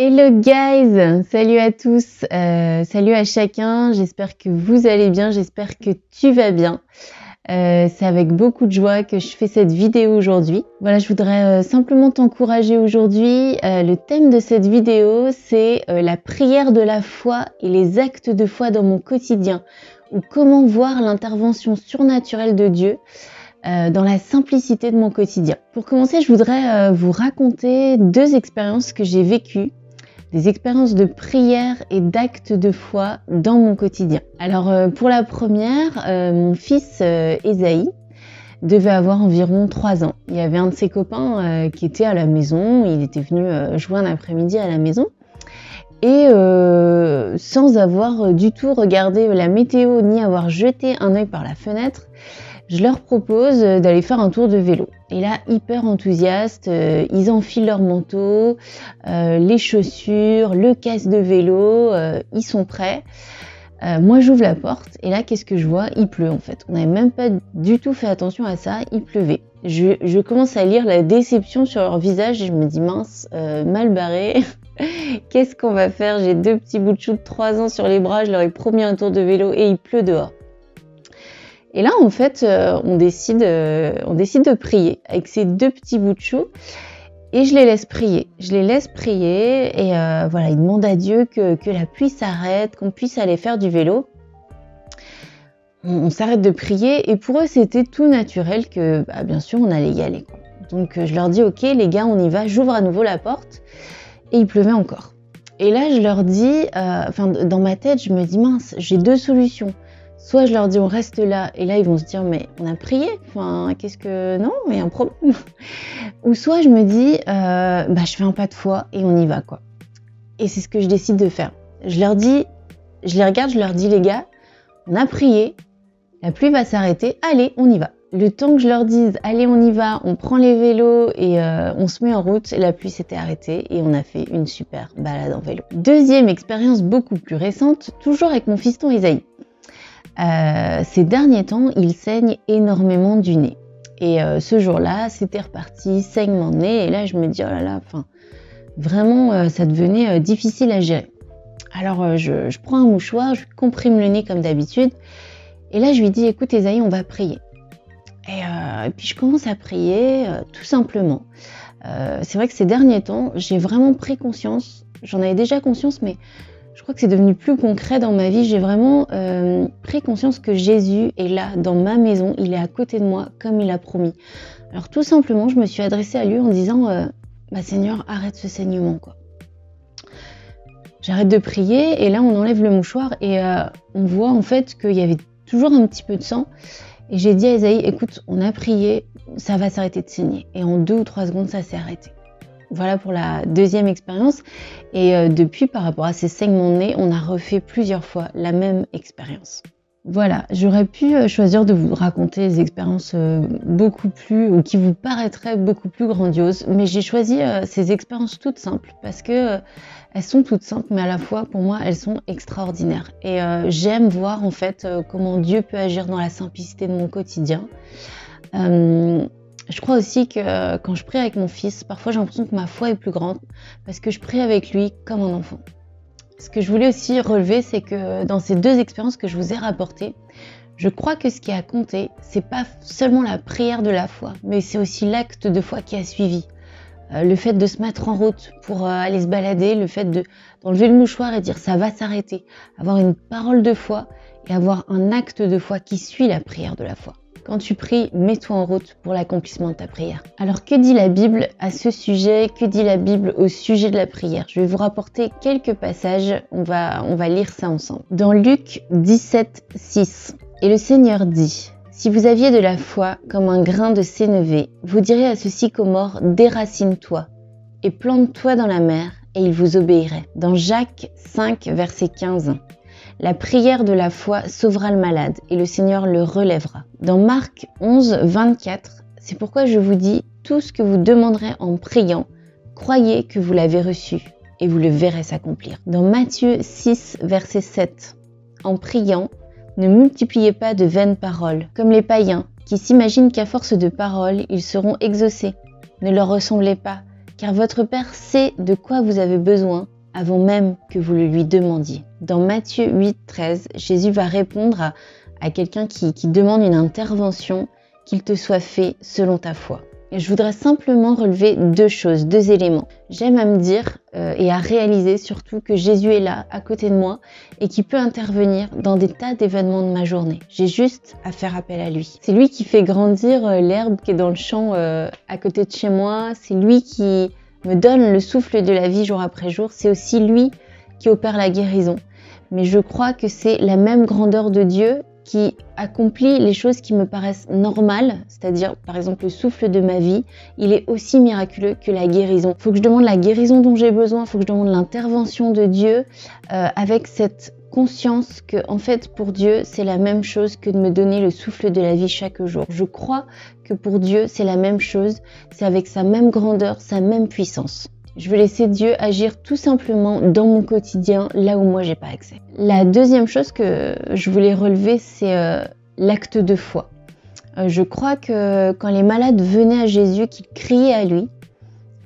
Hello guys, salut à tous, euh, salut à chacun, j'espère que vous allez bien, j'espère que tu vas bien. Euh, c'est avec beaucoup de joie que je fais cette vidéo aujourd'hui. Voilà, je voudrais euh, simplement t'encourager aujourd'hui. le thème de cette vidéo, c'est la prière de la foi et les actes de foi dans mon quotidien, ou comment voir l'intervention surnaturelle de Dieu euh, dans la simplicité de mon quotidien. Pour commencer, je voudrais euh, vous raconter deux expériences que j'ai vécues, des expériences de prière et d'actes de foi dans mon quotidien. Alors euh, pour la première, mon fils Esaïe devait avoir environ 3 ans. Il y avait un de ses copains qui était à la maison, il était venu jouer un après-midi à la maison. Et sans avoir du tout regardé la météo ni avoir jeté un œil par la fenêtre, je leur propose d'aller faire un tour de vélo. Et là, hyper enthousiastes, euh, ils enfilent leur manteau, euh, les chaussures, le casque de vélo, euh, ils sont prêts. moi, j'ouvre la porte et là, qu'est-ce que je vois? Il pleut en fait. On n'avait même pas du tout fait attention à ça, il pleuvait. Je, commence à lire la déception sur leur visage et je me dis mince, mal barré. Qu'est-ce qu'on va faire? J'ai deux petits bouts de chou de 3 ans sur les bras, je leur ai promis un tour de vélo et il pleut dehors. Et là, en fait, euh, on, décide, euh, on décide de prier avec ces deux petits bouts de chou. Et je les laisse prier. Je les laisse prier et euh, voilà, ils demandent à Dieu que, la pluie s'arrête, qu'on puisse aller faire du vélo. On, s'arrête de prier et pour eux, c'était tout naturel que, bah, bien sûr, on allait y aller. Donc je leur dis, ok, les gars, on y va. J'ouvre à nouveau la porte et il pleuvait encore. Et là, je leur dis, enfin, dans ma tête, je me dis, mince, j'ai deux solutions. Soit je leur dis on reste là et là ils vont se dire mais on a prié, enfin qu'est-ce que non, mais un problème. Ou soit je me dis euh, bah je fais un pas de foi et on y va quoi. Et c'est ce que je décide de faire. Je leur dis, je les regarde, je leur dis les gars, on a prié, la pluie va s'arrêter, allez on y va. Le temps que je leur dise allez on y va, on prend les vélos et euh, on se met en route, la pluie s'était arrêtée et on a fait une super balade en vélo. Deuxième expérience beaucoup plus récente, toujours avec mon fiston Isaïe. Euh, ces derniers temps, il saigne énormément du nez. Et euh, ce jour-là, c'était reparti, saignement de nez. Et là, je me dis, oh là là, vraiment, euh, ça devenait difficile à gérer. Alors, je, prends un mouchoir, je comprime le nez comme d'habitude. Et là, je lui dis, écoute, Esaïe, on va prier. Et, puis, je commence à prier tout simplement. c'est vrai que ces derniers temps, j'ai vraiment pris conscience, j'en avais déjà conscience, mais je crois que c'est devenu plus concret dans ma vie. J'ai vraiment euh, pris conscience que Jésus est là, dans ma maison, il est à côté de moi, comme il a promis. Alors tout simplement, je me suis adressée à lui en disant, euh, bah, Seigneur, arrête ce saignement, quoi. J'arrête de prier et là on enlève le mouchoir et euh, on voit en fait qu'il y avait toujours un petit peu de sang. Et j'ai dit à Esaïe, écoute, on a prié, ça va s'arrêter de saigner. Et en deux ou trois secondes, ça s'est arrêté. Voilà pour la deuxième expérience. Et euh, depuis, par rapport à ces saignements de nez, on a refait plusieurs fois la même expérience. Voilà, j'aurais pu euh, choisir de vous raconter des expériences euh, beaucoup plus, ou qui vous paraîtraient beaucoup plus grandioses, mais j'ai choisi ces expériences toutes simples parce que elles sont toutes simples, mais à la fois pour moi elles sont extraordinaires. Et j'aime voir en fait comment Dieu peut agir dans la simplicité de mon quotidien. Je crois aussi que euh, quand je prie avec mon fils, parfois j'ai l'impression que ma foi est plus grande parce que je prie avec lui comme un enfant. Ce que je voulais aussi relever, c'est que dans ces deux expériences que je vous ai rapportées, je crois que ce qui a compté, c'est pas seulement la prière de la foi, mais c'est aussi l'acte de foi qui a suivi. Euh, le fait de se mettre en route pour euh, aller se balader, le fait d'enlever le mouchoir et dire ça va s'arrêter, avoir une parole de foi et avoir un acte de foi qui suit la prière de la foi. Quand tu pries, mets-toi en route pour l'accomplissement de ta prière. Alors que dit la Bible à ce sujet? Que dit la Bible au sujet de la prière? Je vais vous rapporter quelques passages, on va, lire ça ensemble. Dans Luc 17, 6, et le Seigneur dit, si vous aviez de la foi comme un grain de sénévé, vous direz à ce sycomore, déracine-toi et plante-toi dans la mer, et il vous obéirait. Dans Jacques 5, verset 15, la prière de la foi sauvera le malade et le Seigneur le relèvera. Dans Marc 11, 24, c'est pourquoi je vous dis, tout ce que vous demanderez en priant, croyez que vous l'avez reçu et vous le verrez s'accomplir. Dans Matthieu 6, verset 7, en priant, ne multipliez pas de vaines paroles, comme les païens, qui s'imaginent qu'à force de paroles, ils seront exaucés. Ne leur ressemblez pas, car votre Père sait de quoi vous avez besoin avant même que vous le lui demandiez. Dans Matthieu 8, 13, Jésus va répondre à, quelqu'un qui, qui demande une intervention, qu'il te soit fait selon ta foi. Et je voudrais simplement relever deux choses, deux éléments. J'aime à me dire euh, et à réaliser surtout que Jésus est là, à côté de moi, et qui peut intervenir dans des tas d'événements de ma journée. J'ai juste à faire appel à lui. C'est lui qui fait grandir euh, l'herbe qui est dans le champ euh, à côté de chez moi. C'est lui qui me donne le souffle de la vie jour après jour. C'est aussi lui qui opère la guérison. Mais je crois que c'est la même grandeur de Dieu qui accomplit les choses qui me paraissent normales, c'est-à-dire par exemple le souffle de ma vie, il est aussi miraculeux que la guérison. Il faut que je demande la guérison dont j'ai besoin, il faut que je demande l'intervention de Dieu euh, avec cette conscience que en fait pour Dieu c'est la même chose que de me donner le souffle de la vie chaque jour. Je crois que pour Dieu c'est la même chose, c'est avec sa même grandeur, sa même puissance. Je veux laisser Dieu agir tout simplement dans mon quotidien, là où moi j'ai pas accès. La deuxième chose que je voulais relever, c'est euh, l'acte de foi. Euh, je crois que quand les malades venaient à Jésus, qu'ils criaient à lui,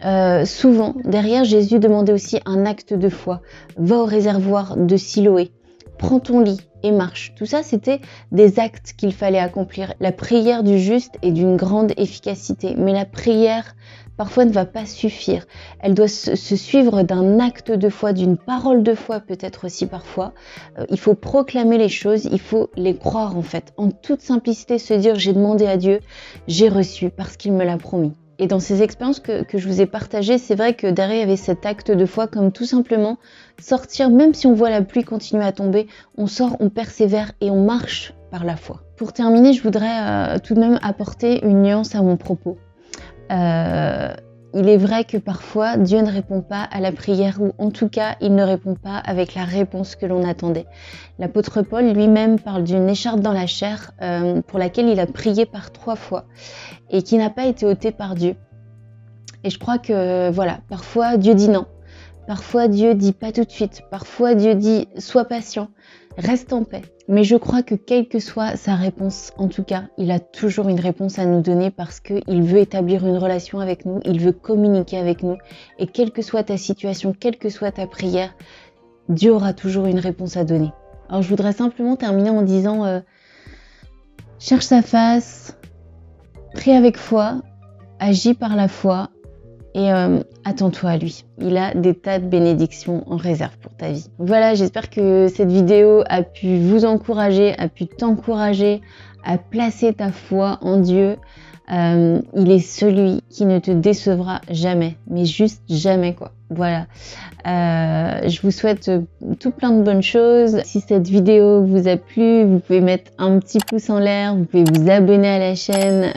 euh, souvent derrière Jésus demandait aussi un acte de foi. Va au réservoir de Siloé, prends ton lit et marche. Tout ça, c'était des actes qu'il fallait accomplir. La prière du juste est d'une grande efficacité, mais la prière parfois ne va pas suffire. Elle doit se, suivre d'un acte de foi, d'une parole de foi peut-être aussi parfois. Euh, il faut proclamer les choses, il faut les croire en fait. En toute simplicité, se dire j'ai demandé à Dieu, j'ai reçu parce qu'il me l'a promis. Et dans ces expériences que, je vous ai partagées, c'est vrai que y avait cet acte de foi comme tout simplement sortir, même si on voit la pluie continuer à tomber, on sort, on persévère et on marche par la foi. Pour terminer, je voudrais euh, tout de même apporter une nuance à mon propos. Euh, il est vrai que parfois Dieu ne répond pas à la prière ou en tout cas il ne répond pas avec la réponse que l'on attendait. L'apôtre Paul lui-même parle d'une écharpe dans la chair euh, pour laquelle il a prié par trois fois et qui n'a pas été ôtée par Dieu. Et je crois que voilà, parfois Dieu dit non, parfois Dieu dit pas tout de suite, parfois Dieu dit sois patient, reste en paix. Mais je crois que quelle que soit sa réponse, en tout cas, il a toujours une réponse à nous donner parce qu'il veut établir une relation avec nous, il veut communiquer avec nous. Et quelle que soit ta situation, quelle que soit ta prière, Dieu aura toujours une réponse à donner. Alors je voudrais simplement terminer en disant, euh, cherche sa face, prie avec foi, agis par la foi et euh, attends-toi à lui. Il a des tas de bénédictions en réserve pour ta vie. Voilà, j'espère que cette vidéo a pu vous encourager, a pu t'encourager à placer ta foi en Dieu. Euh, il est celui qui ne te décevra jamais, mais juste jamais quoi. Voilà. Euh, je vous souhaite tout plein de bonnes choses. Si cette vidéo vous a plu, vous pouvez mettre un petit pouce en l'air, vous pouvez vous abonner à la chaîne.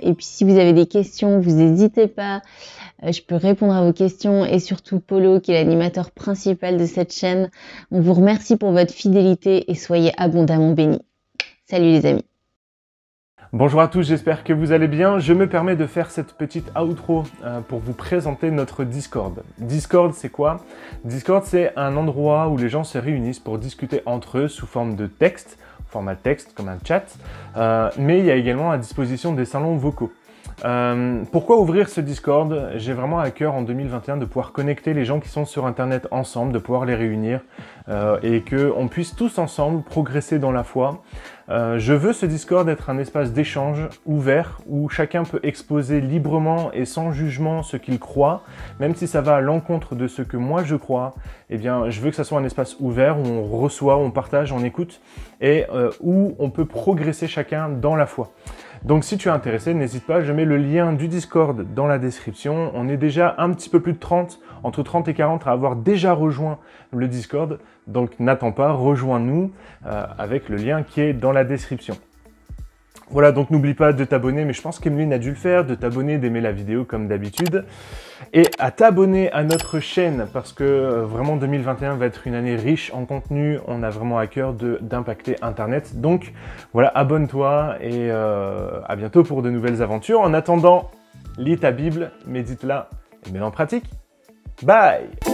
et puis si vous avez des questions, vous n'hésitez pas. Euh, je peux répondre à vos questions et surtout Polo qui est l'animateur principal de cette chaîne. On vous remercie pour votre fidélité et soyez abondamment bénis. Salut les amis. Bonjour à tous, j'espère que vous allez bien. Je me permets de faire cette petite outro euh, pour vous présenter notre Discord. Discord, c'est quoi? Discord, c'est un endroit où les gens se réunissent pour discuter entre eux sous forme de texte, format texte comme un chat, euh, mais il y a également à disposition des salons vocaux. Euh, pourquoi ouvrir ce Discord? J'ai vraiment à cœur en 2021 de pouvoir connecter les gens qui sont sur Internet ensemble, de pouvoir les réunir euh, et qu'on puisse tous ensemble progresser dans la foi. Euh, je veux ce Discord être un espace d'échange ouvert où chacun peut exposer librement et sans jugement ce qu'il croit, même si ça va à l'encontre de ce que moi je crois. Eh bien, je veux que ça soit un espace ouvert où on reçoit, on partage, on écoute et où on peut progresser chacun dans la foi. Donc si tu es intéressé, n'hésite pas, je mets le lien du Discord dans la description. On est déjà un petit peu plus de 30, entre 30 et 40 à avoir déjà rejoint le Discord. Donc n'attends pas, rejoins-nous euh, avec le lien qui est dans la description. Voilà, donc n'oublie pas de t'abonner, mais je pense qu'Emeline a dû le faire, de t'abonner, d'aimer la vidéo comme d'habitude, et à t'abonner à notre chaîne, parce que euh, vraiment 2021 va être une année riche en contenu, on a vraiment à cœur d'impacter Internet. Donc voilà, abonne-toi, et euh, à bientôt pour de nouvelles aventures. En attendant, lis ta Bible, médite-la, et mets-la en pratique. Bye